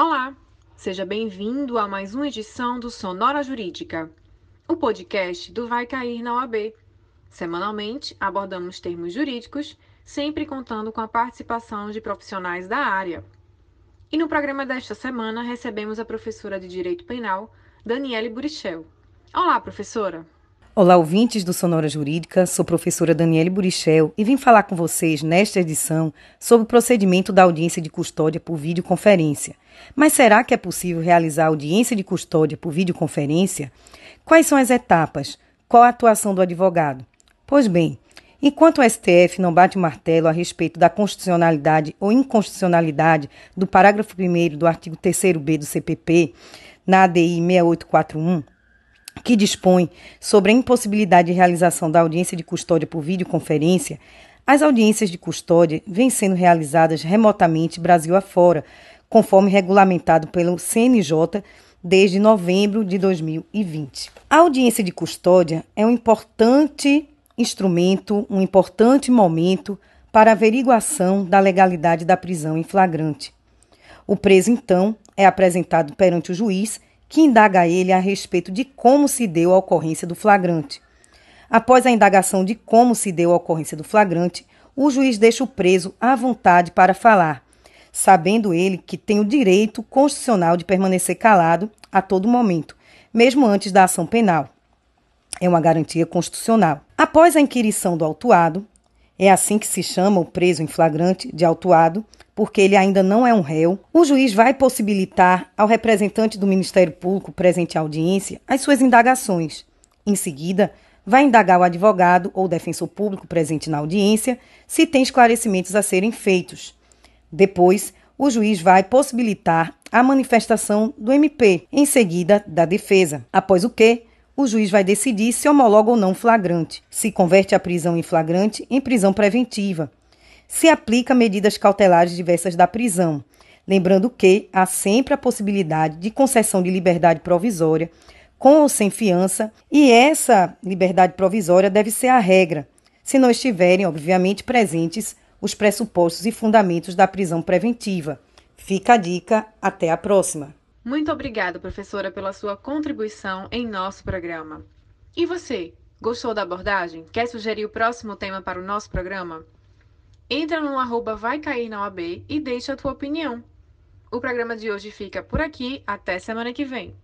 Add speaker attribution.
Speaker 1: Olá, seja bem-vindo a mais uma edição do Sonora Jurídica, o podcast do Vai Cair na OAB. Semanalmente abordamos termos jurídicos, sempre contando com a participação de profissionais da área. E no programa desta semana recebemos a professora de Direito Penal, Daniele Burichel. Olá, professora!
Speaker 2: Olá, ouvintes do Sonora Jurídica. Sou professora Daniele Burichel e vim falar com vocês nesta edição sobre o procedimento da audiência de custódia por videoconferência. Mas será que é possível realizar audiência de custódia por videoconferência? Quais são as etapas? Qual a atuação do advogado? Pois bem, enquanto o STF não bate o martelo a respeito da constitucionalidade ou inconstitucionalidade do parágrafo 1 do artigo 3b do CPP, na ADI 6841, que dispõe sobre a impossibilidade de realização da audiência de custódia por videoconferência, as audiências de custódia vêm sendo realizadas remotamente Brasil afora, conforme regulamentado pelo CNJ desde novembro de 2020. A audiência de custódia é um importante instrumento, um importante momento para averiguação da legalidade da prisão em flagrante. O preso, então, é apresentado perante o juiz que indaga ele a respeito de como se deu a ocorrência do flagrante. Após a indagação de como se deu a ocorrência do flagrante, o juiz deixa o preso à vontade para falar, sabendo ele que tem o direito constitucional de permanecer calado a todo momento, mesmo antes da ação penal. É uma garantia constitucional. Após a inquirição do autuado, é assim que se chama o preso em flagrante de autuado, porque ele ainda não é um réu, o juiz vai possibilitar ao representante do Ministério Público presente à audiência as suas indagações. Em seguida, vai indagar o advogado ou defensor público presente na audiência se tem esclarecimentos a serem feitos. Depois, o juiz vai possibilitar a manifestação do MP, em seguida da defesa, após o que o juiz vai decidir se homologa ou não flagrante, se converte a prisão em flagrante em prisão preventiva, se aplica medidas cautelares diversas da prisão, lembrando que há sempre a possibilidade de concessão de liberdade provisória, com ou sem fiança, e essa liberdade provisória deve ser a regra, se não estiverem, obviamente, presentes os pressupostos e fundamentos da prisão preventiva. Fica a dica, até a próxima.
Speaker 1: Muito obrigada, professora, pela sua contribuição em nosso programa. E você, gostou da abordagem? Quer sugerir o próximo tema para o nosso programa? Entra no arroba vai cair na OAB e deixa a tua opinião. O programa de hoje fica por aqui, até semana que vem.